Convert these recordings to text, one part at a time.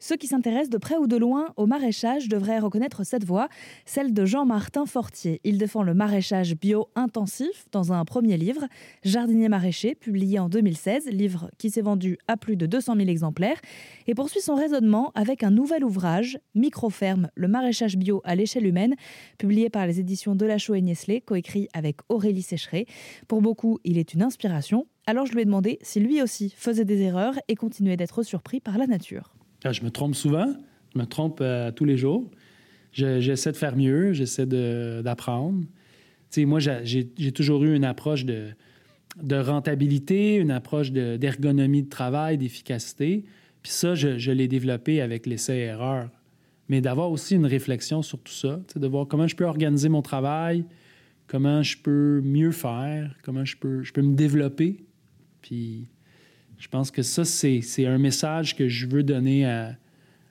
Ceux qui s'intéressent de près ou de loin au maraîchage devraient reconnaître cette voix, celle de Jean-Martin Fortier. Il défend le maraîchage bio intensif dans un premier livre, Jardinier maraîcher, publié en 2016, livre qui s'est vendu à plus de 200 000 exemplaires, et poursuit son raisonnement avec un nouvel ouvrage, Microferme, le maraîchage bio à l'échelle humaine, publié par les éditions Delachaux et Niesley, coécrit avec Aurélie Sécheret. Pour beaucoup, il est une inspiration. Alors je lui ai demandé si lui aussi faisait des erreurs et continuait d'être surpris par la nature. Je me trompe souvent, je me trompe euh, tous les jours. J'essaie de faire mieux, j'essaie d'apprendre. moi, j'ai toujours eu une approche de, rentabilité, une approche d'ergonomie de, travail, d'efficacité. Puis ça, je, l'ai développé avec l'essai-erreur. Mais d'avoir aussi une réflexion sur tout ça, de voir comment je peux organiser mon travail, comment je peux mieux faire, comment je peux, je peux me développer. Puis je pense que ça, c'est un message que je veux donner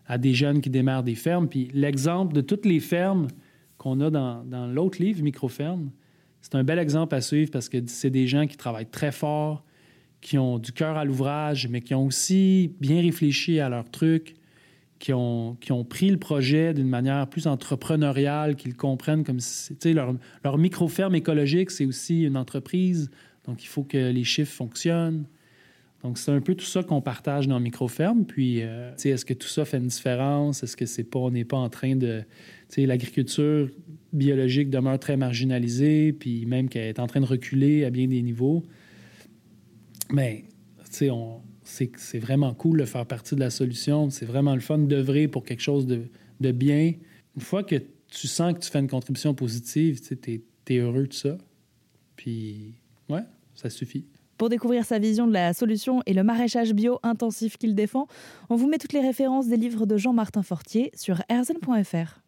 à, des jeunes qui démarrent des fermes. Puis l'exemple de toutes les fermes qu'on a dans, l'autre livre, Microferme, c'est un bel exemple à suivre parce que c'est des gens qui travaillent très fort, qui ont du cœur à l'ouvrage, mais qui ont aussi bien réfléchi à leur truc, qui ont, pris le projet d'une manière plus entrepreneuriale, qu'ils comprennent comme si, leur, leur micro-ferme écologique, c'est aussi une entreprise, donc il faut que les chiffres fonctionnent. Donc, c'est un peu tout ça qu'on partage dans Microferme. Puis, euh, est-ce que tout ça fait une différence? Est-ce que c'est pas, on n'est pas en train de. L'agriculture biologique demeure très marginalisée, puis même qu'elle est en train de reculer à bien des niveaux? Mais, sais, c'est vraiment cool de faire partie de la solution. C'est vraiment le fun d'œuvrer pour quelque chose de, de, bien. Une fois que tu sens que tu fais une contribution positive, tu es heureux de ça. Puis, ouais, ça suffit. Pour découvrir sa vision de la solution et le maraîchage bio intensif qu'il défend, on vous met toutes les références des livres de Jean-Martin Fortier sur erzen.fr.